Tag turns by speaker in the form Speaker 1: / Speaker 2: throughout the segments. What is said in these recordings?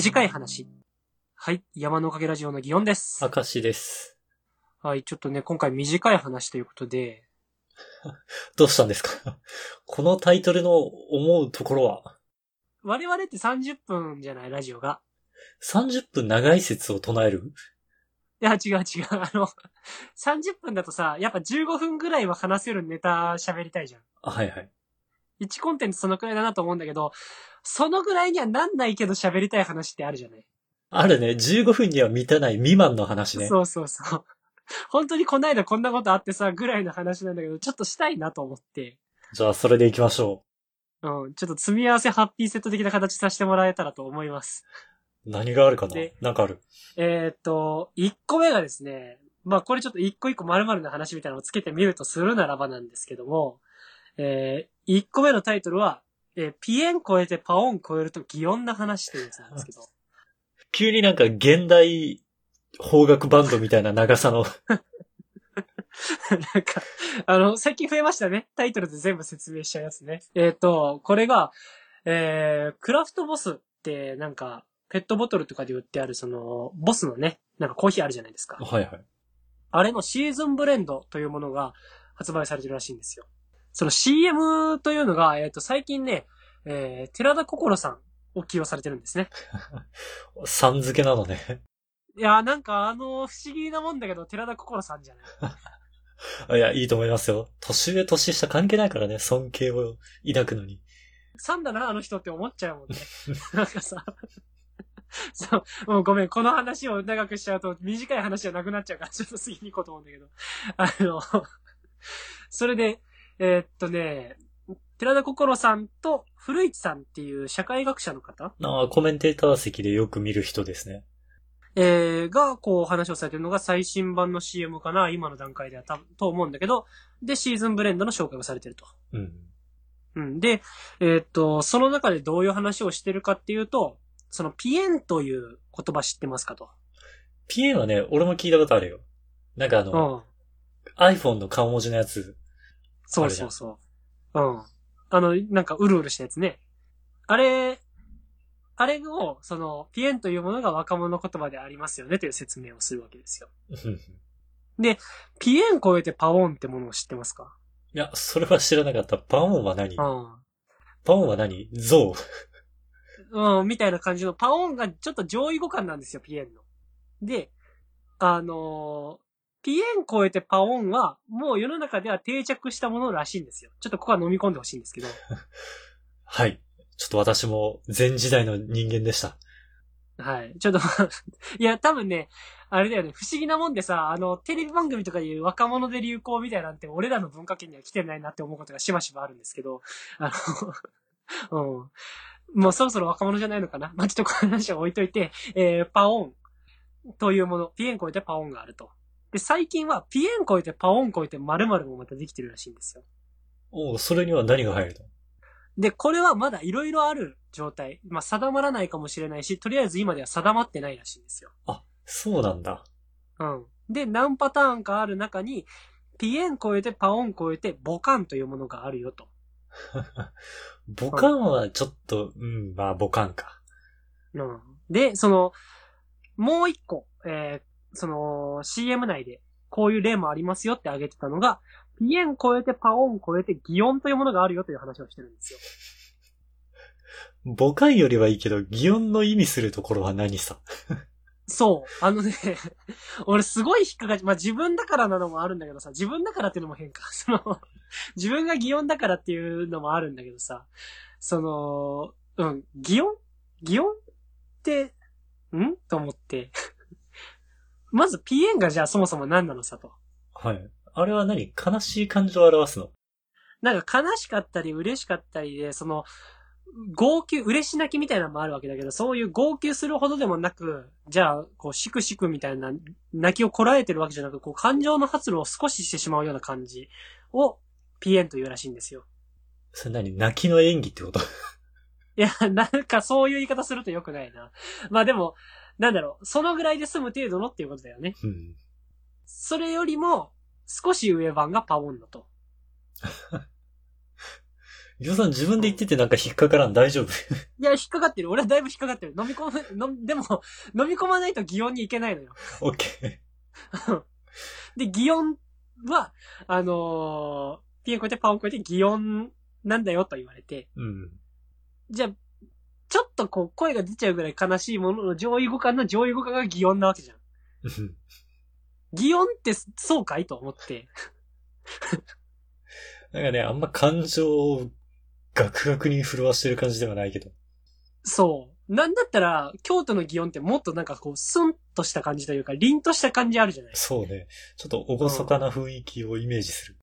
Speaker 1: 短い話。はい。山のおかげラジオの祇園です。
Speaker 2: 明石です。
Speaker 1: はい。ちょっとね、今回短い話ということで、
Speaker 2: どうしたんですか？このタイトルの思うところは、
Speaker 1: 我々って30分じゃない？ラジオが。
Speaker 2: 30分長い説を唱える？
Speaker 1: いや、違う違う。あの、30分だとさ、やっぱ15分ぐらいは話せるネタ喋りたいじゃん。
Speaker 2: あはいはい。
Speaker 1: 1コンテンツそのくらいだなと思うんだけど、そのぐらいにはなんないけど喋りたい話ってあるじゃない、
Speaker 2: あるね。15分には満たない未満の話ね。
Speaker 1: そうそうそう。本当にこないだこんなことあってさ、ぐらいの話なんだけど、ちょっとしたいなと思って。
Speaker 2: じゃあ、それで行きましょ
Speaker 1: うん、ちょっと積み合わせハッピーセット的な形させてもらえたらと思います。
Speaker 2: う。何があるかな？
Speaker 1: で
Speaker 2: なんかある？
Speaker 1: えーっと、1個目がですね、まあこれちょっと一個一個丸々の話みたいなのをつけてみるとするならばなんですけども、えー、1個目のタイトルは、えーピエン超えてパオン超えると擬音な話というやつなんですけど、
Speaker 2: 急になんか現代邦楽バンドみたいな長さの、
Speaker 1: なんか、あの、最近増えましたね。タイトルで全部説明しちゃうやつね。えーっと、これが、えー、クラフトボスってなんか、ペットボトルとかで売ってあるその、ボスのね、なんかコーヒーあるじゃないですか。
Speaker 2: はいはい。
Speaker 1: あれのシーズンブレンドというものが発売されてるらしいんですよ。その CM というのが、えっ、と、最近ね、えー、寺田心さんを起用されてるんですね。
Speaker 2: さん付けなのね。
Speaker 1: いやー、なんかあの、不思議なもんだけど、寺田心さんじゃない
Speaker 2: あ いや、いいと思いますよ。年上、年下関係ないからね。尊敬を抱くのに。
Speaker 1: さんだな、あの人って思っちゃうもんね。なんかさ、そう、もうごめん、この話を長くしちゃうと短い話じゃなくなっちゃうから、ちょっと次に行こうと思うんだけど。あの、それで、えーっとね、寺田心さんと古市さんっていう社会学者の方
Speaker 2: ああ、コメンテーター席でよく見る人ですね。
Speaker 1: えー、が、こう話をされてるのが最新版の CM かな今の段階では多分と思うんだけど、で、シーズンブレンドの紹介をされてると。
Speaker 2: うん。
Speaker 1: うん。で、えーっと、その中でどういう話をしてるかっていうと、そのピエンという言葉知ってますかと。
Speaker 2: ピエンはね、俺も聞いたことあるよ。なんかあ
Speaker 1: う
Speaker 2: の、
Speaker 1: ん。
Speaker 2: iPhone の顔文字のやつ。
Speaker 1: そうそうそう。うん。あの、なんかうるうるしたやつね。あれ、あれを、その、ピエンというものが若者言葉でありますよねという説明をするわけですよ。
Speaker 2: うん
Speaker 1: ピエン超えてパオンってものを知ってますか？
Speaker 2: いや、それは知らなかった。パオンは何？
Speaker 1: う
Speaker 2: パオンは何？ゾウ。
Speaker 1: ん。うん、みたいな感じの、パオンがちょっと上位互換なんですよ、ピエンの。で、あのーピエン超えてパオンは、もう世の中では定着したものらしいんですよ。ちょっとここは飲み込んでほしいんですけど。
Speaker 2: はい。ちょっと私も前時代の人間でした。
Speaker 1: はい。ちょっと、いや、多分ね、あれだよね、不思議なもんでさ、あの、テレビ番組とかいう若者で流行みたいなんて、俺らの文化圏には来てないなって思うことがしばしばあるんですけど、あの、うん。もうそろそろ若者じゃないのかなまあ、ちょっとこの話は置いといて、えー、パオンというもの、ピエン超えてパオンがあると。で、最近はピエン超えてパオン超えて〇〇もまたできてるらしいんですよ。
Speaker 2: おうそれには何が入るの？
Speaker 1: で、これはまだ色々ある状態。まあ、定まらないかもしれないし、とりあえず今では定まってないらしいんですよ。
Speaker 2: あ、そうなんだ。
Speaker 1: うん。で、何パターンかある中に、ピエン超えてパオン超えてボカンというものがあるよと。
Speaker 2: ボカンはちょっと、うん、まあボカンか。
Speaker 1: うん。で、その、もう一個、えーその CM 内でこういう例もありますよって挙げてたのが、ピエン超えてパオン超えて擬音というものがあるよという話をしてるんですよ。
Speaker 2: ボカンよりはいいけど、擬音の意味するところは何さ？
Speaker 1: そう。あのね、俺すごい引っかかっまあ、自分だからなのもあるんだけどさ、自分だからっていうのも変か。その、自分が擬音だからっていうのもあるんだけどさ、その、うん、擬音擬音って、ん？と思って。まず、ピエンがじゃあそもそも何なのさと。
Speaker 2: はい。あれは何？悲しい感情を表すの？
Speaker 1: なんか悲しかったり嬉しかったりで、その、号泣、嬉し泣きみたいなのもあるわけだけど、そういう号泣するほどでもなく、じゃあ、こう、しくしくみたいな、泣きをこらえてるわけじゃなく、こう、感情の発露を少ししてしまうような感じを、ピエンというらしいんですよ。
Speaker 2: それ何？泣きの演技ってこと？
Speaker 1: いや、なんかそういう言い方すると良くないな。まあでも、なんだろう、そのぐらいで済む程度のっていうことだよね。
Speaker 2: うん。
Speaker 1: それよりも、少し上版がパオンだと。
Speaker 2: ギョさん自分で言っててなんか引っかからん大丈夫？
Speaker 1: いや、引っかかってる。俺はだいぶ引っかかってる。飲み込む、のでも、飲み込まないと擬音にいけないのよ。
Speaker 2: オッケ
Speaker 1: で、擬音は、あのー、ピン超えてパンを超えて擬音なんだよと言われて、
Speaker 2: ー。うん。
Speaker 1: じゃあ、ちょっとこう、声が出ちゃうぐらい悲しいものの上位互換の上位互換が擬音なわけじゃん。
Speaker 2: うん
Speaker 1: 擬音ってそうかいと思って。
Speaker 2: なんかね、あんま感情をガクガクに震わしてる感じではないけど。
Speaker 1: そう。なんだったら、京都の擬音ってもっとなんかこう、スンとした感じというか、凛とした感じあるじゃない
Speaker 2: そうね。ちょっと厳かな雰囲気をイメージする。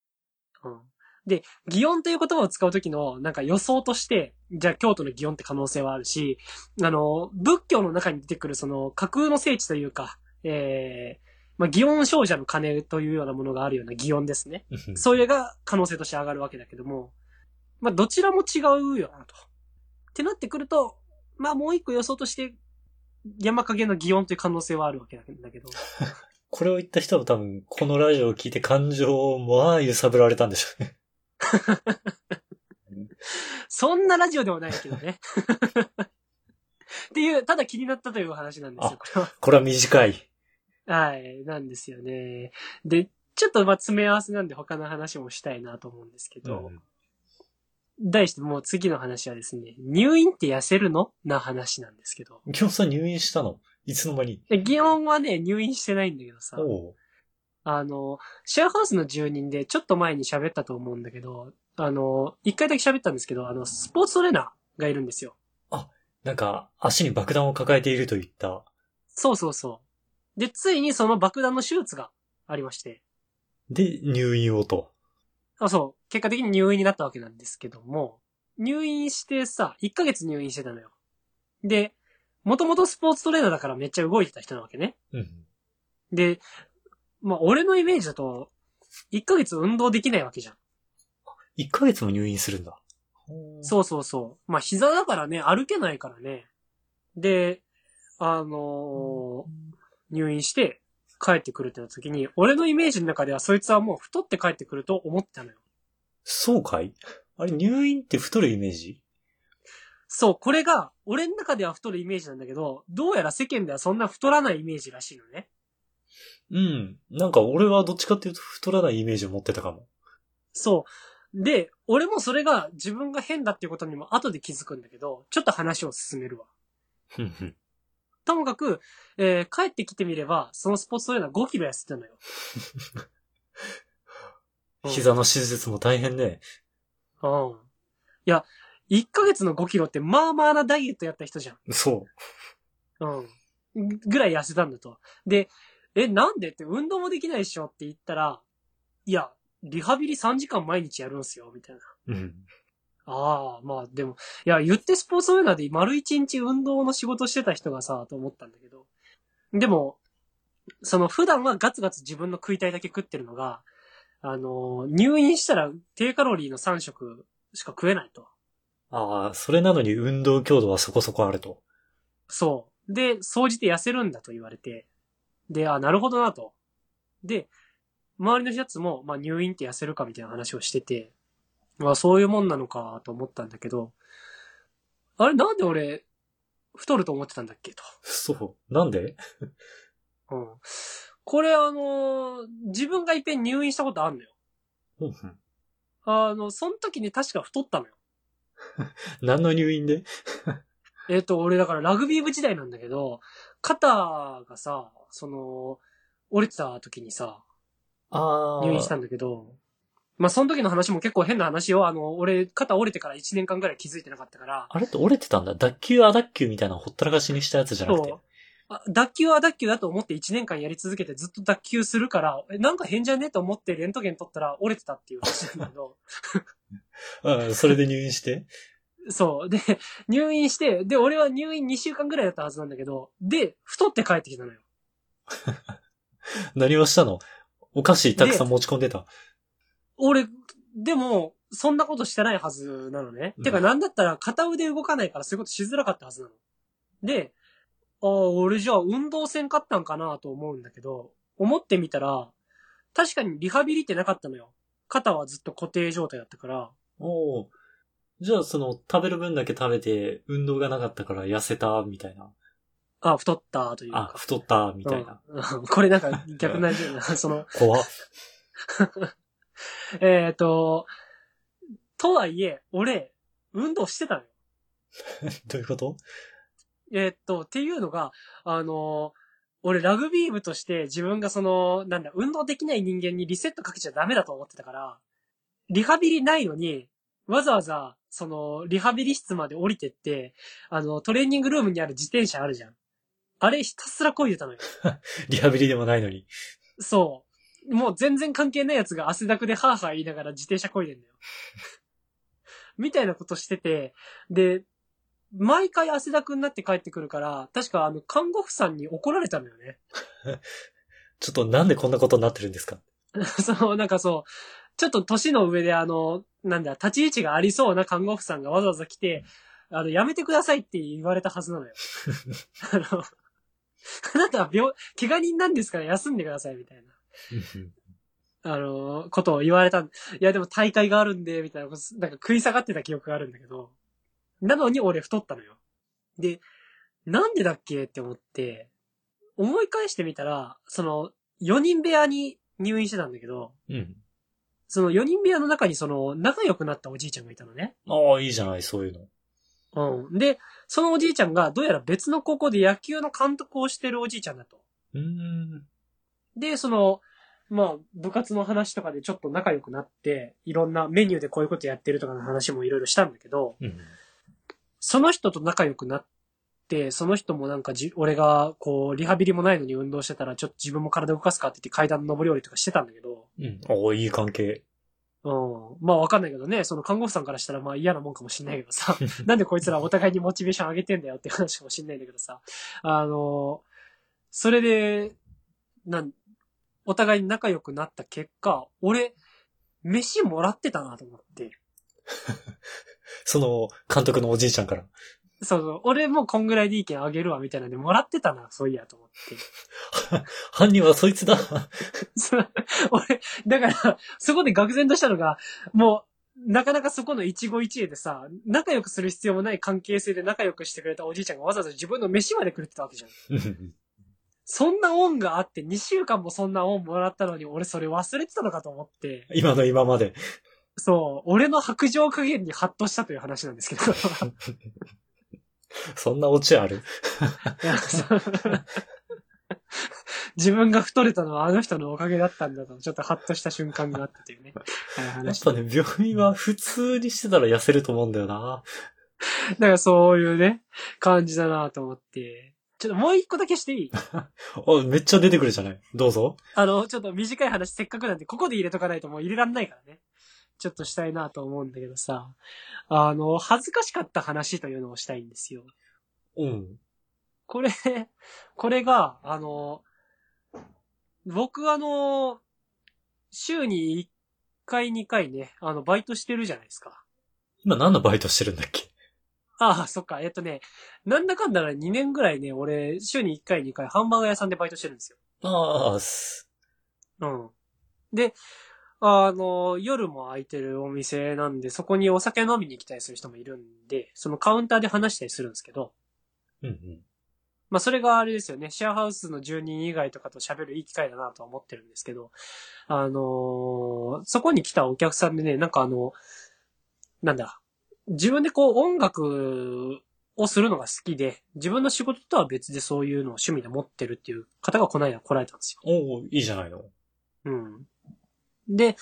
Speaker 1: うん。で、擬音という言葉を使うときの、なんか予想として、じゃあ京都の擬音って可能性はあるし、あの、仏教の中に出てくるその架空の聖地というか、えー、まあ、擬音少女の鐘というようなものがあるような擬音ですね。
Speaker 2: うん
Speaker 1: それが可能性として上がるわけだけども、まあ、どちらも違うよなと。ってなってくると、まあ、もう一個予想として、山影の擬音という可能性はあるわけだけど。
Speaker 2: これを言った人は多分、このラジオを聞いて感情をまあ揺さぶられたんでしょうね。
Speaker 1: そんなラジオではないけどね。っていう、ただ気になったという話なんですよ、これは。
Speaker 2: これは短い。
Speaker 1: はい、なんですよね。で、ちょっとまあ詰め合わせなんで他の話もしたいなと思うんですけど、
Speaker 2: うん
Speaker 1: 題してもう次の話はですね、入院って痩せるの？な話なんですけど。
Speaker 2: ギョンさん入院したの？いつの間に？
Speaker 1: で祇園はね、入院してないんだけどさ、あの、シェアハウスの住人でちょっと前に喋ったと思うんだけど、あの、一回だけ喋ったんですけど、あの、スポーツトレーナーがいるんですよ。
Speaker 2: なんか、足に爆弾を抱えているといった。
Speaker 1: そうそうそう。で、ついにその爆弾の手術がありまして、
Speaker 2: で、入院をと。
Speaker 1: あそう、結果的に入院になったわけなんですけども、入院してさ、1ヶ月入院してたのよ。で、もともとスポーツトレーナーだからめっちゃ動いてた人なわけね。
Speaker 2: うん。
Speaker 1: で、まあ、俺のイメージだと、1ヶ月運動できないわけじゃん。
Speaker 2: 1ヶ月も入院するんだ。
Speaker 1: そうそうそう。まあ、膝だからね、歩けないからね。で、あのー入院して帰ってくるってなった時に、俺のイメージの中ではそいつはもう太って帰ってくると思ってたのよ。
Speaker 2: そうかい？あれ、入院って太るイメージ？
Speaker 1: そう、これが、俺の中では太るイメージなんだけど、どうやら世間ではそんな太らないイメージらしいのね。
Speaker 2: うん。なんか俺はどっちかっていうと太らないイメージを持ってたかも。
Speaker 1: そう。で、俺もそれが自分が変だっていうことにも後で気づくんだけど、ちょっと話を進めるわ。ともかく、えー帰ってきてみれば、そのスポーツトレーナー5キロ痩せてたのよ。う ん
Speaker 2: 膝の手術も大変ね。
Speaker 1: うん。いや、1ヶ月の5キロってまあまあなダイエットやった人じゃん。
Speaker 2: そ
Speaker 1: うん。ぐらい痩せたんだと。で、え、なんでって運動もできないでしょって言ったら、いや、リハビリ3時間毎日やるんすよ、みたいな。
Speaker 2: う。うん。
Speaker 1: ああ、まあでも、いや、言ってスポーツトレーナーで丸1日運動の仕事してた人がさ、と思ったんだけど。でも、その普段はガツガツ自分の食いたいだけ食ってるのが、あの、入院したら低カロリーの3食しか食えないと。
Speaker 2: ああ、それなのに運動強度はそこそこあると。
Speaker 1: そう。で、総じて痩せるんだと言われて。で、あ、なるほどなと。で、周りのやつも、まあ入院って痩せるかみたいな話をしてて、まあそういうもんなのかと思ったんだけど、あれなんで俺、太ると思ってたんだっけと。
Speaker 2: そう。なんで？
Speaker 1: うん。これあのー自分がいっぺん入院したことあるのよ。
Speaker 2: うんうん
Speaker 1: あの、その時に確か太ったのよ。
Speaker 2: 何の入院で？
Speaker 1: えっ、と、俺だからラグビー部時代なんだけど、肩がさ、その、折れてた時にさ。入院したんだけど、まあ、その時の話も結構変な話よ。あの、俺、肩折れてから1年間ぐらい気づいてなかったから、
Speaker 2: あれって折れてたんだ？脱臼、ア脱臼みたいなのほったらかしにしたやつじゃなくて
Speaker 1: そう。あ脱臼は脱臼だと思って1年間やり続けてずっと脱臼するから、え、なんか変じゃね？と思ってレントゲン取ったら折れてたっていう話なんだけど、
Speaker 2: うん、それで入院して？
Speaker 1: そう。で、入院して、で、俺は入院2週間ぐらいだったはずなんだけど、で、太って帰ってきたのよ。
Speaker 2: 何をしたの？お菓子たくさん持ち込んでた。
Speaker 1: 俺、でも、そんなことしてないはずなのね。
Speaker 2: うん
Speaker 1: てか、なんだったら片腕動かないからそういうことしづらかったはずなの。で、ああ、俺じゃあ運動せんかったんかなと思うんだけど、思ってみたら、確かにリハビリってなかったのよ。肩はずっと固定状態だったから、
Speaker 2: おお。じゃあ、その、食べる分だけ食べて、運動がなかったから痩せた、みたいな。
Speaker 1: あ、太ったという
Speaker 2: あ、
Speaker 1: か。
Speaker 2: 太った、みたいな。
Speaker 1: うんうんこれなんか逆なじゃな その、
Speaker 2: 怖っ。
Speaker 1: えっ、と、とはいえ、俺、運動してたのよ。
Speaker 2: どういうこと？
Speaker 1: えーっと、っていうのが、あの、俺ラグビー部として自分がその、なんだ、運動できない人間にリセットかけちゃダメだと思ってたから、リハビリないのに、わざわざ、その、リハビリ室まで降りてって、あの、トレーニングルームにある自転車あるじゃん。あれひたすら漕いでたのよ。
Speaker 2: リハビリでもないのに。
Speaker 1: そう。もう全然関係ないやつが汗だくでハーハー言いながら自転車漕いでんだよ。みたいなことしてて、で、毎回汗だくになって帰ってくるから、確かあの、看護婦さんに怒られたのよね。
Speaker 2: ちょっとなんでこんなことになってるんですか？
Speaker 1: そう、なんかそう、ちょっと年の上であの、なんだ、立ち位置がありそうな看護婦さんがわざわざ来て、あの、やめてくださいって言われたはずなのよ。あの、あなたは病、怪我人なんですから休んでくださいみたいな。あの、ことを言われた。いや、でも大会があるんで、みたいな、なんか食い下がってた記憶があるんだけど、なのに俺太ったのよ。で、なんでだっけって思って、思い返してみたら、その、4人部屋に入院してたんだけど、
Speaker 2: うん。
Speaker 1: その4人部屋の中にその、仲良くなったおじいちゃんがいたのね。
Speaker 2: ああ、いいじゃない、そういうの。
Speaker 1: うん。で、そのおじいちゃんがどうやら別の高校で野球の監督をしてるおじいちゃんだと。
Speaker 2: うーん。
Speaker 1: で、その、まあ、部活の話とかでちょっと仲良くなって、いろんなメニューでこういうことやってるとかの話もいろいろしたんだけど、
Speaker 2: うん。
Speaker 1: その人と仲良くなって、その人もなんかじ、俺がこう、リハビリもないのに運動してたら、ちょっと自分も体動かすかって言って階段登り降りとかしてたんだけど、
Speaker 2: うん。おいい関係。
Speaker 1: うん。まあわかんないけどね、その看護婦さんからしたらまあ嫌なもんかもしんないけどさ、なんでこいつらお互いにモチベーション上げてんだよって話かもしんないんだけどさ、あの、それで、なん、お互いに仲良くなった結果、俺、飯もらってたなと思って。
Speaker 2: その、監督のおじいちゃんから。
Speaker 1: そうそう、俺もこんぐらいで意見あげるわみたいなんでもらってたな、そういやと思って。
Speaker 2: 犯人はそいつだ。
Speaker 1: そう俺、だから、そこで愕然としたのが、もう、なかなかそこの一期一会でさ、仲良くする必要もない関係性で仲良くしてくれたおじいちゃんがわざわざ自分の飯までくれてたわけじゃん。
Speaker 2: うん
Speaker 1: そんな恩があって、2週間もそんな恩もらったのに、俺それ忘れてたのかと思って、
Speaker 2: 今の今まで。
Speaker 1: そう、俺の白状加減にハッとしたという話なんですけど。
Speaker 2: そんなオチある？
Speaker 1: 自分が太れたのはあの人のおかげだったんだと、ちょっとハッとした瞬間があったというね。はい
Speaker 2: やっ
Speaker 1: 話
Speaker 2: ぱね、病院は普通にしてたら痩せると思うんだよな。
Speaker 1: だからそういうね、感じだなと思って。ちょっともう一個だけしていい？
Speaker 2: あ、めっちゃ出てくるじゃない？どうぞ。
Speaker 1: あの、ちょっと短い話せっかくなんで、ここで入れとかないともう入れらんないからね。ちょっとしたいなと思うんだけどさ。あの、恥ずかしかった話というのをしたいんですよ。
Speaker 2: うん。
Speaker 1: これ、これが、あの、僕あの、週に1回2回ね、あの、バイトしてるじゃないですか。
Speaker 2: 今何のバイトしてるんだっけ？
Speaker 1: ああ、そっか。えっとね、なんだかんだ2年ぐらいね、俺、週に1回2回ハンバーガー屋さんでバイトしてるんですよ。
Speaker 2: ああ、す
Speaker 1: うん。で、あの、夜も空いてるお店なんで、そこにお酒飲みに来たりする人もいるんで、そのカウンターで話したりするんですけど、
Speaker 2: うんうん。
Speaker 1: まあそれがあれですよね、シェアハウスの住人以外とかと喋るいい機会だなとは思ってるんですけど、あのそこに来たお客さんでね、なんかあの、なんだ、自分でこう音楽をするのが好きで、自分の仕事とは別でそういうのを趣味で持ってるっていう方がこの間来られたんですよ。
Speaker 2: おおいいじゃないの。
Speaker 1: うん。で、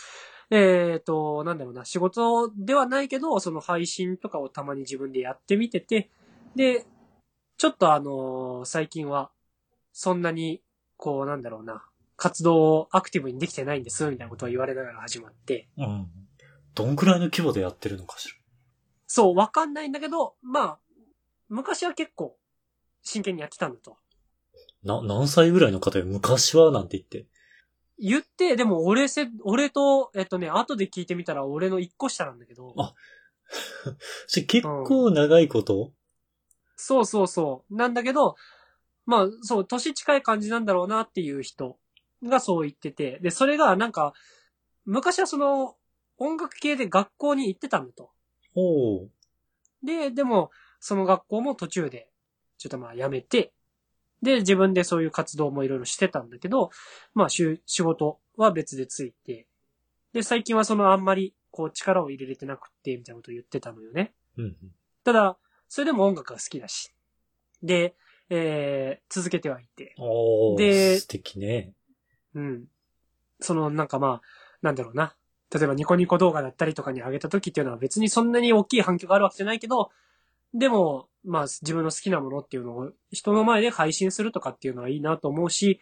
Speaker 1: えっ、と、なんだろうな、仕事ではないけど、その配信とかをたまに自分でやってみてて、で、ちょっとあの最近は、そんなに、こう、なんだろうな、活動をアクティブにできてないんです、みたいなことを言われながら始まって、
Speaker 2: うん。どんくらいの規模でやってるのかしら？
Speaker 1: そう、わかんないんだけど、まあ、昔は結構、真剣にやってたんだと。
Speaker 2: な、何歳ぐらいの方よ？昔はなんて言って。
Speaker 1: 言って、でも俺せ、俺と、えっとね、後で聞いてみたら俺の一個下なんだけど、
Speaker 2: あ し結構長いこと、
Speaker 1: そうそうそう。なんだけど、まあ、そう、年近い感じなんだろうなっていう人がそう言ってて、で、それがなんか、昔はその、音楽系で学校に行ってたんだと。
Speaker 2: おー。
Speaker 1: で、でも、その学校も途中で、ちょっとまあ辞めて、で、自分でそういう活動もいろいろしてたんだけど、まあ、仕事は別でついて、で、最近はそのあんまり、こう力を入れれてなくって、みたいなことを言ってたのよね。
Speaker 2: うんうん。
Speaker 1: ただ、それでも音楽が好きだし。で、えー、続けてはいて。
Speaker 2: おー。
Speaker 1: で
Speaker 2: 素敵ね。
Speaker 1: うん。その、なんかまあ、なんだろうな。例えばニコニコ動画だったりとかに上げた時っていうのは別にそんなに大きい反響があるわけじゃないけど、でも、まあ自分の好きなものっていうのを人の前で配信するとかっていうのはいいなと思うし、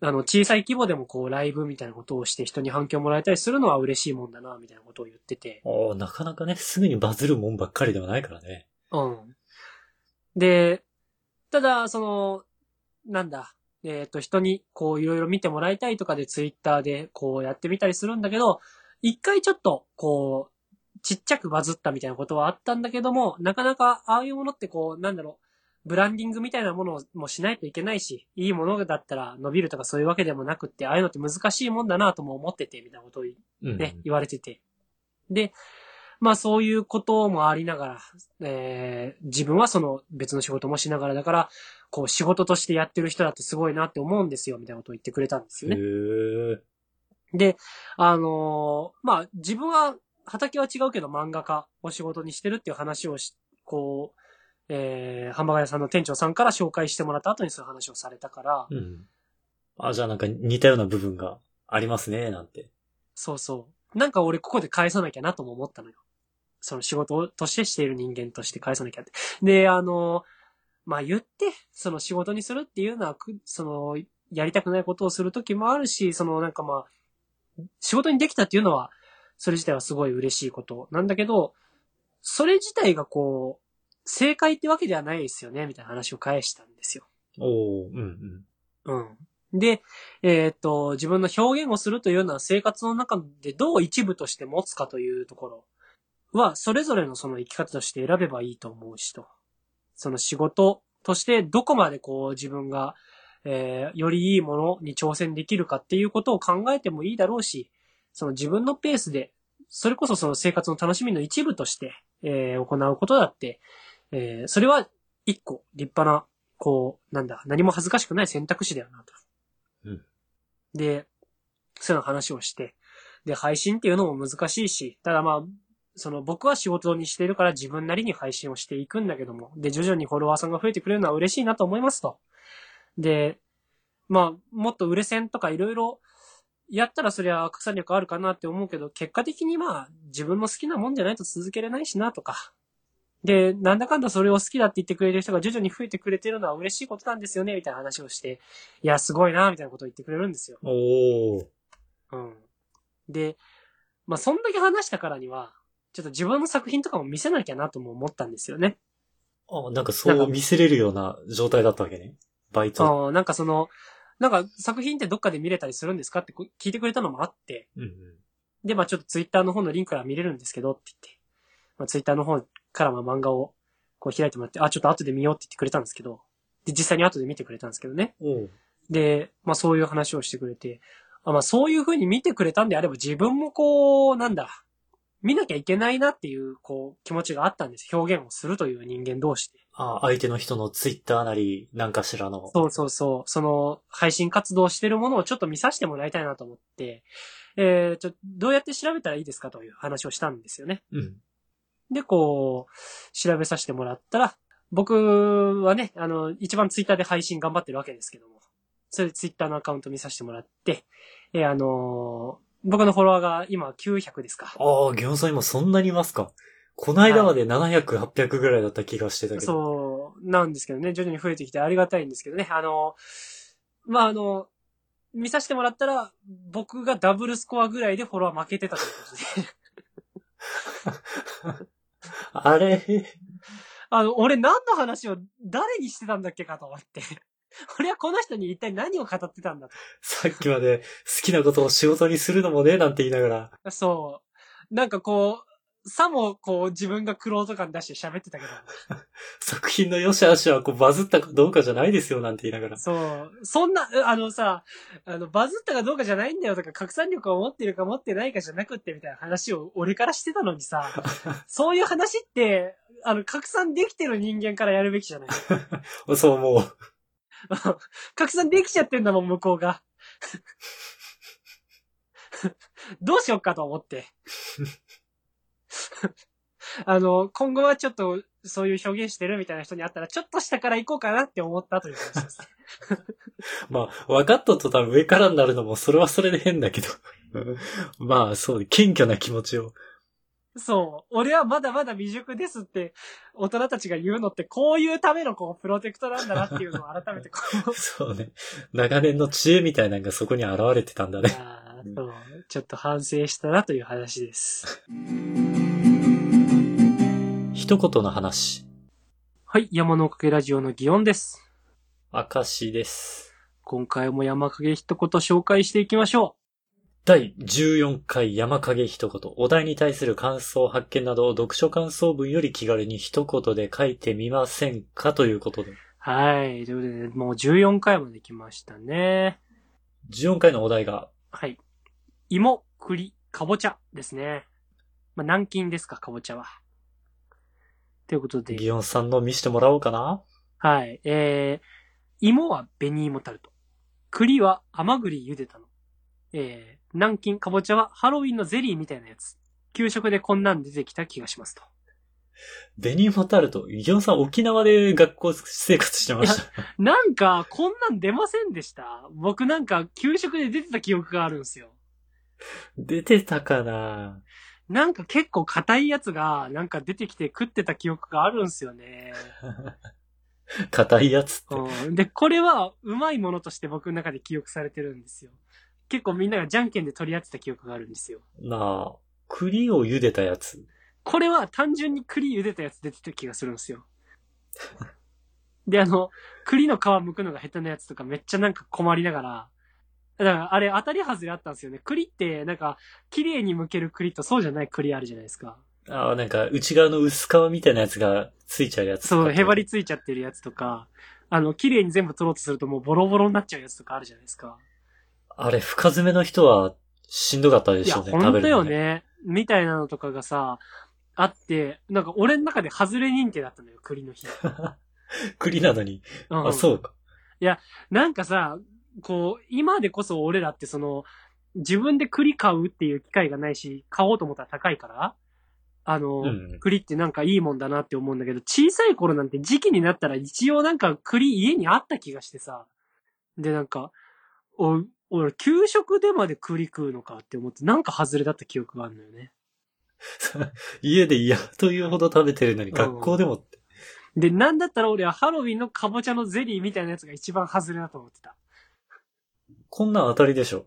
Speaker 1: あの、小さい規模でもこうライブみたいなことをして人に反響もらえたりするのは嬉しいもんだな、みたいなことを言ってて。
Speaker 2: おー、なかなかね、すぐにバズるもんばっかりではないからね。
Speaker 1: うん。で、ただ、その、なんだ、えっ、と、人にこういろいろ見てもらいたいとかでツイッターでこうやってみたりするんだけど、一回ちょっとこう、ちっちゃくバズったみたいなことはあったんだけども、なかなかああいうものってこう、なんだろう、ブランディングみたいなものもしないといけないし、いいものだったら伸びるとかそういうわけでもなくって、ああいうのって難しいもんだなとも思ってて、みたいなことを
Speaker 2: うん。
Speaker 1: ね、言われてて。で、まあそういうこともありながら、えー自分はその別の仕事もしながらだから、こう仕事としてやってる人だってすごいなって思うんですよ、みたいなことを言ってくれたんですよ
Speaker 2: へ
Speaker 1: ね。
Speaker 2: ー。
Speaker 1: で、あのーまあ自分は畑は違うけど漫画家を仕事にしてるっていう話をし、こう、えー、ハンバーガー屋さんの店長さんから紹介してもらった後にそういう話をされたから、
Speaker 2: うん。あ、じゃあなんか似たような部分がありますね、なんて。
Speaker 1: そうそう。なんか俺ここで返さなきゃなとも思ったのよ。その仕事としてしている人間として返さなきゃって。で、あの、まあ、言って、その仕事にするっていうのは、くその、やりたくないことをするときもあるし、そのなんかまあ、仕事にできたっていうのは、それ自体はすごい嬉しいことなんだけど、それ自体がこう、正解ってわけではないですよね、みたいな話を返したんですよ。
Speaker 2: おー、うんうん。
Speaker 1: うん。で、えーっと、自分の表現をするというのは生活の中でどう一部として持つかというところは、それぞれのその生き方として選べばいいと思うしと。その仕事としてどこまでこう自分が、えーよりいいものに挑戦できるかっていうことを考えてもいいだろうし、その自分のペースで、それこそその生活の楽しみの一部として、えー行うことだって、えーそれは一個立派な、こう、なんだ、何も恥ずかしくない選択肢だよなと。
Speaker 2: うん
Speaker 1: で、そういうの話をして、で、配信っていうのも難しいし、ただまあ、その僕は仕事にしてるから自分なりに配信をしていくんだけども、で、徐々にフォロワーさんが増えてくれるのは嬉しいなと思いますと。で、まあ、もっと売れ線とかいろいろやったらそりゃ拡散力あるかなって思うけど、結果的にまあ、自分の好きなもんじゃないと続けれないしなとか。で、なんだかんだそれを好きだって言ってくれる人が徐々に増えてくれてるのは嬉しいことなんですよね、みたいな話をして、いや、すごいな、みたいなことを言ってくれるんですよ。
Speaker 2: おー。
Speaker 1: うん。で、まあ、そんだけ話したからには、ちょっと自分の作品とかも見せなきゃなとも思ったんですよね。
Speaker 2: あ、なんかそう見せれるような状態だったわけね。バイト。
Speaker 1: あなんかその、なんか作品ってどっかで見れたりするんですかってこ聞いてくれたのもあって、
Speaker 2: うんうん。
Speaker 1: で、まあちょっとツイッターの方のリンクから見れるんですけどって言って、まあツイッターの方からまあ漫画をこう開いてもらって、あ、ちょっと後で見ようって言ってくれたんですけど、で、実際に後で見てくれたんですけどね。で、まあそういう話をしてくれて、あまあそういう風に見てくれたんであれば自分もこう、なんだ、見なきゃいけないなっていう、こう、気持ちがあったんです。表現をするという人間同士で。
Speaker 2: あ、相手の人のツイッターなり、なんかしらの。
Speaker 1: そうそうそう。その、配信活動してるものをちょっと見させてもらいたいなと思って、えー、ちょ、どうやって調べたらいいですかという話をしたんですよね。
Speaker 2: うん。
Speaker 1: で、こう、調べさせてもらったら、僕はね、あの、一番ツイッターで配信頑張ってるわけですけども、それでツイッターのアカウント見させてもらって、えーあのー僕のフォロワーが今900ですか。
Speaker 2: ああ、ギョンさん今そんなにいますか？こないだまで700、800ぐらいだった気がしてたけど。
Speaker 1: そう、なんですけどね、徐々に増えてきてありがたいんですけどね、あの、まあ、あの、見させてもらったら、僕がダブルスコアぐらいでフォロワー負けてたということで。
Speaker 2: あれ？
Speaker 1: あの、俺何の話を誰にしてたんだっけかと思って。俺はこの人に一体何を語ってたんだ
Speaker 2: さっきまで好きなことを仕事にするのもね、なんて言いながら。
Speaker 1: と。そう。なんかこう、さもこう自分がクロート感出して喋ってたけど。
Speaker 2: 作品の良し悪しはこうバズったかどうかじゃないですよなんて言いながら。
Speaker 1: そう。そんな、うあのさ、あの、バズったかどうかじゃないんだよとか、拡散力を持ってるか持ってないかじゃなくってみたいな話を俺からしてたのにさ、そういう話って、あの、拡散できてる人間からやるべきじゃない。
Speaker 2: そう思う。
Speaker 1: 拡散できちゃってんだもん、向こうが。どうしよっかと思って。あの、今後はちょっと、そういう表現してるみたいな人に会ったら、ちょっと下から行こうかなって思ったという話です。
Speaker 2: まあ、分かった途端上からになるのもそれはそれで変だけど。まあ、そう、謙虚な気持ちを。
Speaker 1: そう。俺はまだまだ未熟ですって、大人たちが言うのって、こういうためのこう、プロテクトなんだなっていうのを改めてこう、
Speaker 2: そうね。長年の知恵みたいなのがそこに現れてたんだね。
Speaker 1: あーそうちょっと反省したなという話です。
Speaker 2: 一言の話。
Speaker 1: はい、山のおかげラジオの祇園です。
Speaker 2: 明石です。
Speaker 1: 今回も山かげ一言紹介していきましょ
Speaker 2: 第14回山影一言。お題に対する感想、発見などを読書感想文より気軽に一言で書いてみませんかということで。
Speaker 1: う。はい。ということで、もう14回まで来ましたね。
Speaker 2: 14回のお題が、
Speaker 1: はい。芋、栗、かぼちゃですね。まあ、南京ですか、かぼちゃは。ということで。
Speaker 2: ギオンさんの見してもらおうかな
Speaker 1: はい。えー、芋は紅芋タルト。栗は甘栗茹でたの。えー、南京かぼちゃはハロウィンのゼリーみたいなやつ。給食でこんなん出てきた気がしますと。
Speaker 2: ベニモタルト。ギオンさん沖縄で学校生活してました。
Speaker 1: なんか、こんなん出ませんでした？僕なんか、給食で出てた記憶があるんですよ。
Speaker 2: 出てたかな？
Speaker 1: なんか結構硬いやつが、なんか出てきて食ってた記憶があるんですよね。
Speaker 2: 硬いやつって。
Speaker 1: うん。で、これは、うまいものとして僕の中で記憶されてるんですよ。結構みんながじゃんけんで取り合ってた記憶があるんですよ。
Speaker 2: なあ、栗を茹でたやつ。
Speaker 1: これは単純に栗茹でたやつ出てた気がするんですよ。で、あの、栗の皮剥くのが下手なやつとかめっちゃなんか困りながら、だからあれ当たり外れあったんですよね。栗ってなんか綺麗に剥ける栗とそうじゃない栗あるじゃないですか。
Speaker 2: ああ、なんか内側の薄皮みたいなやつがついちゃうやつ。
Speaker 1: そう、へばりついちゃってるやつとか、あの、綺麗に全部取ろうとするともうボロボロになっちゃうやつとかあるじゃないですか。
Speaker 2: あれ、深爪の人はしんどかったで
Speaker 1: いや、
Speaker 2: しょうね。
Speaker 1: ほんと
Speaker 2: 食べるの
Speaker 1: よ。ね。みたいなのとかがさ、あって、なんか俺の中で外れ認定だったのよ、栗の日。
Speaker 2: 栗なのに。
Speaker 1: うん
Speaker 2: あ、そうか。
Speaker 1: なんかさ、こう、今でこそ俺らってその、自分で栗買うっていう機会がないし、買おうと思ったら高いから、あの、
Speaker 2: うん
Speaker 1: 栗ってなんかいいもんだなって思うんだけど、小さい頃なんて時期になったら一応なんか栗家にあった気がしてさ、でなんか、お、俺、給食でまで栗食うのかって思って、なんか外れだった記憶があるのよね。
Speaker 2: 家で嫌というほど食べてるのに
Speaker 1: うん
Speaker 2: 学校でもって。
Speaker 1: で、なんだったら俺はハロウィンのかぼちゃのゼリーみたいなやつが一番外れだと思ってた。
Speaker 2: こんなん当たりでしょ。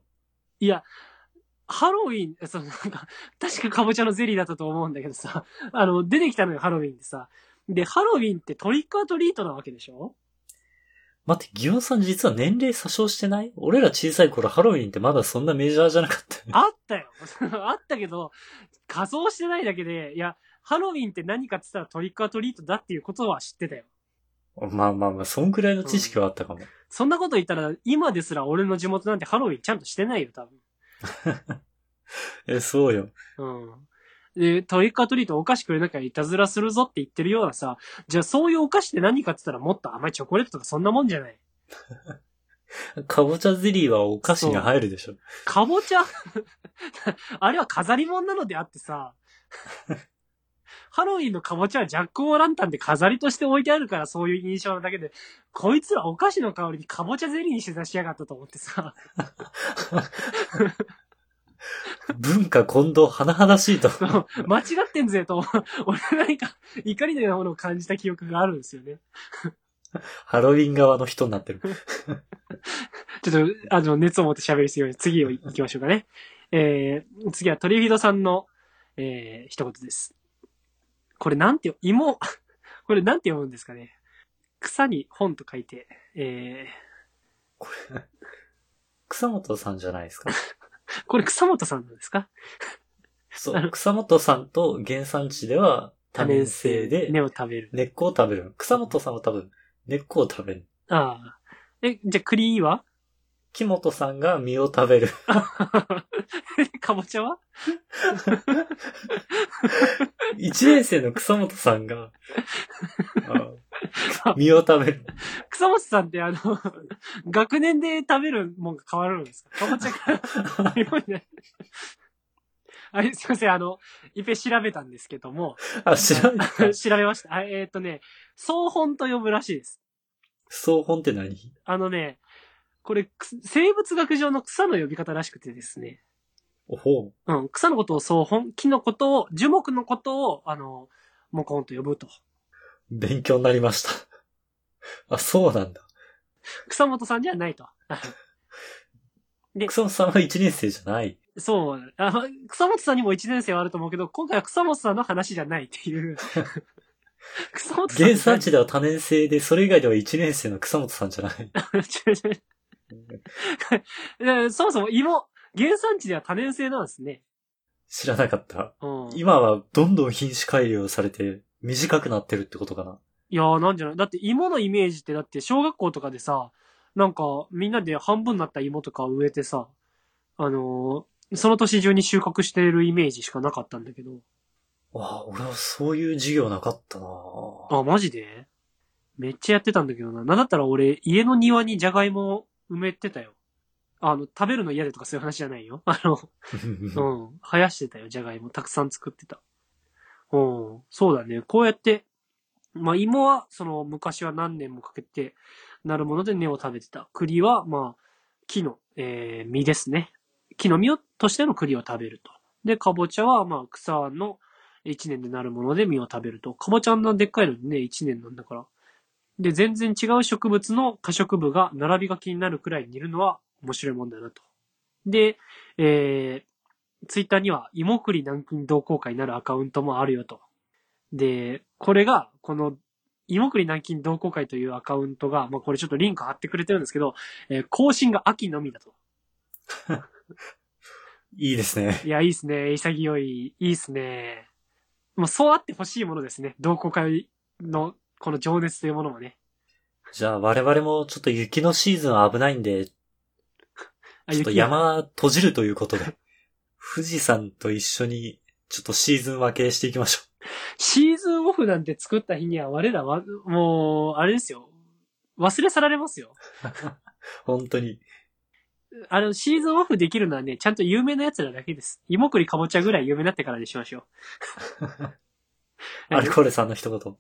Speaker 1: いや、ハロウィン、そのなんか、確かかぼちゃのゼリーだったと思うんだけどさ、あの、出てきたのよ、ハロウィンってさ。で、ハロウィンってトリックアトリートなわけでしょ？
Speaker 2: 待って、ギオンさん実は年齢詐称してない？俺ら小さい頃ハロウィンってまだそんなメジャーじゃなかったよね。
Speaker 1: あったよ。あったけど、仮装してないだけで、いや、ハロウィンって何かって言ったらトリックアトリートだっていうことは知ってたよ。
Speaker 2: まあまあまあ、そんくらいの知識はあったかも。
Speaker 1: そんなこと言ったら、今ですら俺の地元なんてハロウィンちゃんとしてないよ、多分。
Speaker 2: え、そうよ。
Speaker 1: うん。で、トリックアトリートお菓子くれなきゃいたずらするぞって言ってるようなさ、じゃあそういうお菓子って何かって言ったらもっと甘いチョコレートとかそんなもんじゃない。
Speaker 2: かぼちゃゼリーはお菓子に入るでしょ。
Speaker 1: かぼちゃ？あれは飾り物なのであってさ、ハロウィンのかぼちゃはジャックオーランタンで飾りとして置いてあるからそういう印象なだけで、こいつらお菓子の香りにかぼちゃゼリーにして出しやがったと思ってさ、
Speaker 2: 文化混同、甚だしいと。
Speaker 1: 間違ってんぜと、俺何か怒りのようなものを感じた記憶があるんですよね。
Speaker 2: ハロウィン側の人になってる。
Speaker 1: ちょっと、あの、熱を持って喋りすぎように次を行きましょうかね。えー、次はトリフィドさんの、えー、一言です。これなんてよ、芋、これなんて読むんですかね。草に本と書いて、え
Speaker 2: これ、草本さんじゃないですか？
Speaker 1: ー、これ草本さんなんですか？
Speaker 2: そう、草本さんと原産地では多年生で
Speaker 1: 根を食べる。
Speaker 2: 根っこを食べる。草本さんは多分根っこを食べる。
Speaker 1: ああ。え、じゃあ栗は？
Speaker 2: 木本さんが実を食べる。
Speaker 1: かぼちゃは？
Speaker 2: 一年生の草本さんが、あ 実を食べる。
Speaker 1: 草本さんってあの、学年で食べるもんが変わるんですか？かぼちゃから日あれ、すいません、あの、いっぺん調べたんですけども。
Speaker 2: あ、知らない。
Speaker 1: 調べました。あえっ、とね、総本と呼ぶらしいです。
Speaker 2: 総本って何？
Speaker 1: あのね、これ、く生物学上の草の呼び方らしくてですね。
Speaker 2: おほう。
Speaker 1: うん、草のことを総本、木のことを、樹木のことを、あの、モコンと呼ぶと。
Speaker 2: 勉強になりました。あ、そうなんだ。
Speaker 1: 草本さんじゃないと。で
Speaker 2: 草本さんは一年生じゃない。
Speaker 1: そう。あ草本さんにも一年生はあると思うけど、今回は草本さんの話じゃないっていう。草本さん。
Speaker 2: 原産地では多年生で、それ以外では一年生の草本さんじゃない。
Speaker 1: そもそも芋、原産地では多年生なんですね。
Speaker 2: 知らなかった。
Speaker 1: うん。い
Speaker 2: 今はどんどん品種改良されて短くなってるってことかな？
Speaker 1: やーなんじゃない？だって芋のイメージってだって小学校とかでさ、なんかみんなで半分になった芋とかを植えてさ、あのーその年中に収穫してるイメージしかなかったんだけど。
Speaker 2: わあ、俺はそういう授業なかったな
Speaker 1: あ、マジで？めっちゃやってたんだけどな。なんだったら俺、家の庭にじゃがいも埋めてたよ。あの、食べるの嫌でとかそういう話じゃないよ。あの、うん。生やしてたよ、じゃがいも。たくさん作ってた。うん。そうだね。こうやって、まあ、芋は、その、昔は何年もかけてなるもので根を食べてた。栗は、まあ、木の、えー、実ですね。木の実を、としての栗を食べると。で、かぼちゃは、まあ、草の一年でなるもので実を食べると。かぼちゃあんなでっかいのにね、一年なんだから。で、全然違う植物の可食部が並びが気になるくらいにいるのは面白いもんだなと。で、えー、ツイッターには芋栗南京同好会になるアカウントもあるよと。で、これが、この、芋栗南京同好会というアカウントが、まあこれちょっとリンク貼ってくれてるんですけど、えー更新が秋のみだと。
Speaker 2: いいですね。
Speaker 1: いや、いいっすね。潔い。いいっすね。もうそうあってほしいものですね。同好会のこの情熱というものもね。
Speaker 2: じゃあ我々もちょっと雪のシーズンは危ないんで、
Speaker 1: あ
Speaker 2: ちょっと山閉じるということで、富士山と一緒にちょっとシーズン分けしていきましょ
Speaker 1: シーズンオフなんて作った日には我らは、もう、あれですよ。忘れ去られますよ。
Speaker 2: う。本当に。
Speaker 1: あの、シーズンオフできるのはね、ちゃんと有名な奴らだけです。芋栗かぼちゃぐらい有名になってからにしましょう。
Speaker 2: アルコールさんの一言。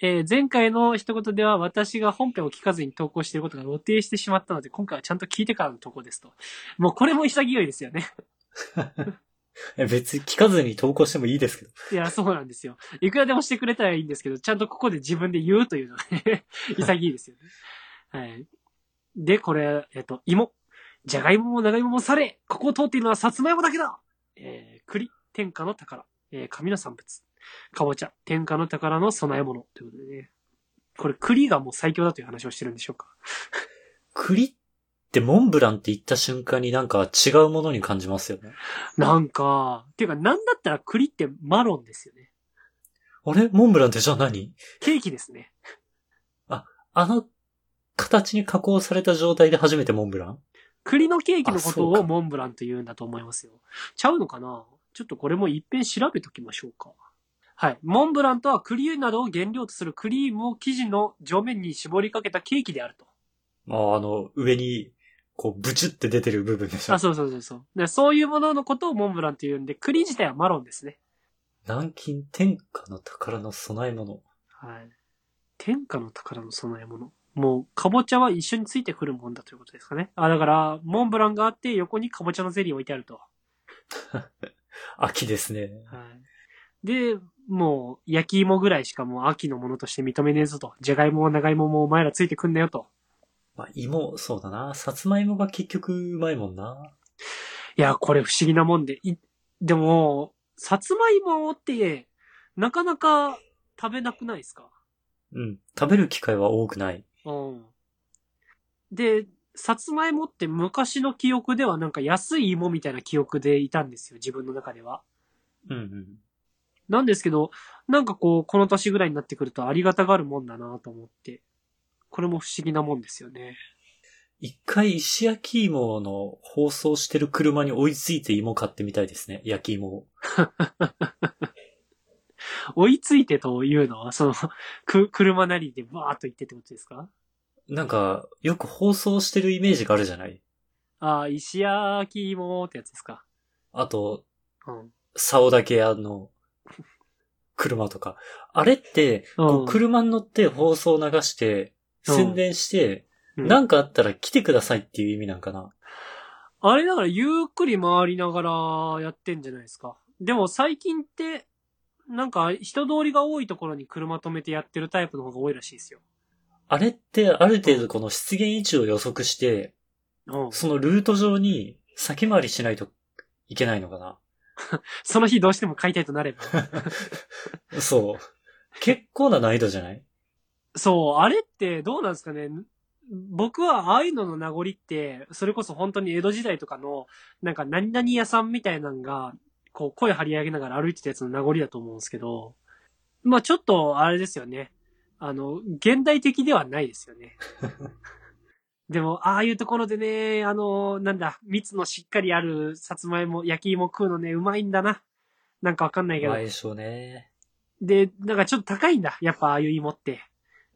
Speaker 1: えー前回の一言では私が本編を聞かずに投稿していることが露呈してしまったので、今回はちゃんと聞いてからの投稿ですと。もうこれも潔いですよね。
Speaker 2: え別に聞かずに投稿してもいいですけど。
Speaker 1: いや、そうなんですよ。いくらでもしてくれたらいいんですけど、ちゃんとここで自分で言うというのがね、潔いですよね。はい。で、これ、えっと、芋。じゃがいもも長芋もされ、ここを通っているのはさつまいもだけだえー、栗、天下の宝。えー、神の産物。かぼちゃ、天下の宝の供え物。ということでね。これ、栗がもう最強だという話をしてるんでしょうか。
Speaker 2: 栗ってモンブランって言った瞬間になんか違うものに感じますよね。
Speaker 1: なんか、っていうか、なんだったら栗ってマロンですよね。
Speaker 2: あれ？モンブランってじゃあ何？
Speaker 1: ケーキですね。
Speaker 2: あの形に加工された状態で初めてモンブラン？
Speaker 1: 栗のケーキのことをモンブランと言うんだと思いますよ。ちゃうのかな？ちょっとこれも一遍調べときましょうか。はい。モンブランとは栗などを原料とするクリームを生地の上面に絞りかけたケーキであると。
Speaker 2: ああの、上に、こう、ブチュって出てる部分でしょ
Speaker 1: あ、。そうそうそうそう。でそういうもののことをモンブランと言うんで、栗自体はマロンですね。
Speaker 2: 南京天下の宝の供え物。
Speaker 1: はい。天下の宝の供え物。もう、かぼちゃは一緒についてくるもんだということですかね。あ、だから、モンブランがあって、横にかぼちゃのゼリー置いてあると。
Speaker 2: 秋ですね。
Speaker 1: はい。で、もう、焼き芋ぐらいしかもう秋のものとして認めねえぞと。じゃがいもも長芋もお前らついてくんなよと。
Speaker 2: まあ、芋、そうだな。さつまいもが結局うまいもんな。
Speaker 1: いや、これ不思議なもんで。い、でも、さつまいもって、なかなか食べなくないですか？
Speaker 2: うん。食べる機会は多くない。
Speaker 1: うん。で、さつまいもって昔の記憶ではなんか安い芋みたいな記憶でいたんですよ、自分の中では。
Speaker 2: うんうん。
Speaker 1: なんですけど、なんかこう、この年ぐらいになってくるとありがたがるもんだなと思って。これも不思議なもんですよね。
Speaker 2: 一回石焼き芋の放送してる車に追いついて芋買ってみたいですね。焼き芋を。
Speaker 1: 追いついてというのは、その、く、車なりでバーっと行ってってことですか？
Speaker 2: なんか、よく放送してるイメージがあるじゃない？
Speaker 1: ああ、石焼き芋ってやつですか。
Speaker 2: あと、
Speaker 1: うん。
Speaker 2: 竿だけ屋の車とか。あれって、こ
Speaker 1: うん
Speaker 2: う車に乗って放送を流して、
Speaker 1: うん
Speaker 2: 宣伝して、
Speaker 1: うん
Speaker 2: なんかあったら来てくださいっていう意味なんかな。
Speaker 1: あれだからゆっくり回りながらやってんじゃないですか。でも最近って、なんか人通りが多いところに車止めてやってるタイプの方が多いらしいですよ。
Speaker 2: あれってある程度この出現位置を予測して、
Speaker 1: うん。
Speaker 2: そのルート上に先回りしないといけないのかな。
Speaker 1: その日どうしても買いたいとなれば。
Speaker 2: そう。結構な難易度じゃない？
Speaker 1: そう、あれってどうなんですかね？僕はああいうのの名残って、それこそ本当に江戸時代とかの、なんか何々屋さんみたいなのが、こう声張り上げながら歩いてたやつの名残だと思うんですけど、まあちょっとあれですよね。あの、現代的ではないですよね。でも、ああいうところでね、あの、なんだ、蜜のしっかりあるさつまいも、焼き芋食うのね、うまいんだな。なんかわかんないけど。
Speaker 2: 相性ね。
Speaker 1: で、なんかちょっと高いんだ。やっぱああいう芋って。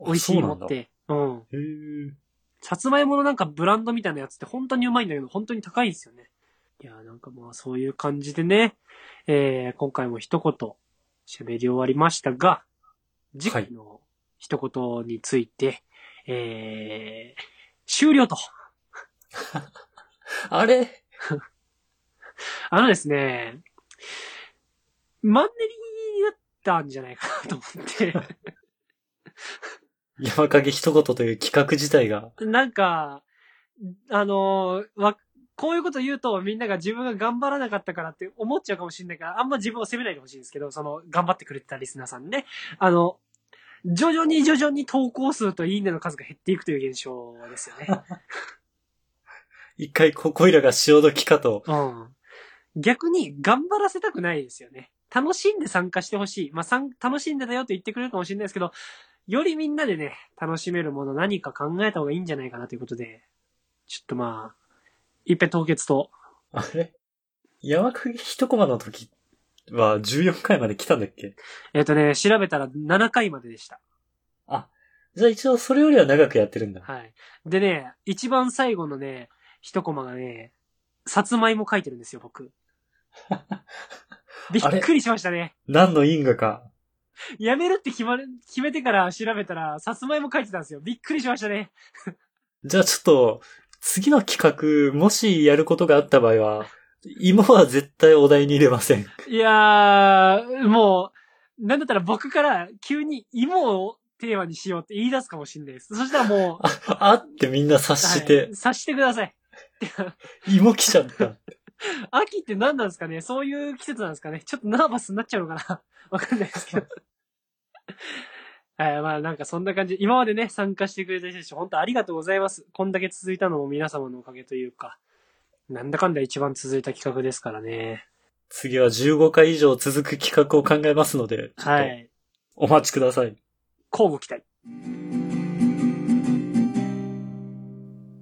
Speaker 1: 美味しい芋って。うん。
Speaker 2: そうなん
Speaker 1: さつまいものなんかブランドみたいなやつって本当にうまいんだけど、本当に高いんですよね。いやーなんかまあそういう感じでね、えー、今回も一言喋り終わりましたが、次回の一言について、えー、終了と。
Speaker 2: あれ？
Speaker 1: あのですね、マンネリだったんじゃないかなと思って。
Speaker 2: 山影一言という企画自体が。
Speaker 1: なんか、あのーわ、こういうこと言うとみんなが自分が頑張らなかったからって思っちゃうかもしれないから、あんま自分を責めないでほしいんですけど、その、頑張ってくれてたリスナーさんね。あの、徐々に徐々に投稿数といいねの数が減っていくという現象ですよね。
Speaker 2: 一回ここいらが潮時かと。
Speaker 1: うん。逆に頑張らせたくないですよね。楽しんで参加してほしい。まあ、さん楽しんでたよと言ってくれるかもしれないですけど、よりみんなでね、楽しめるもの何か考えた方がいいんじゃないかなということで、ちょっとまあ、一遍凍結と、
Speaker 2: あれ？山影一コマの時は14回まで来たんだっけ？
Speaker 1: えっ、とね、調べたら7回まででした。
Speaker 2: じゃあ一応それよりは長くやってるんだ。
Speaker 1: はい。でね、一番最後のね、一コマがね、さつまいも書いてるんですよ、僕。びっくりしましたね。
Speaker 2: 何の因果か。
Speaker 1: やめるって決まる、決めてから調べたら、さつまいも書いてたんですよ。びっくりしましたね。
Speaker 2: じゃあちょっと、次の企画、もしやることがあった場合は、芋は絶対お題に入れません。
Speaker 1: いやー、もう、なんだったら僕から急に芋をテーマにしようって言い出すかもしれないです。そしたらもう、
Speaker 2: あ、あってみんな察して、
Speaker 1: はい察してください。
Speaker 2: 芋来ちゃった。
Speaker 1: 秋って何なんですかね？そういう季節なんですかね？ちょっとナーバスになっちゃうのかな？わかんないですけど。はい、まあなんかそんな感じ。今までね、参加してくれた人たち、本当ありがとうございます。こんだけ続いたのも皆様のおかげというか、なんだかんだ一番続いた企画ですからね。
Speaker 2: 次は15回以上続く企画を考えますので、
Speaker 1: はい。
Speaker 2: お待ちください。
Speaker 1: 交互期待。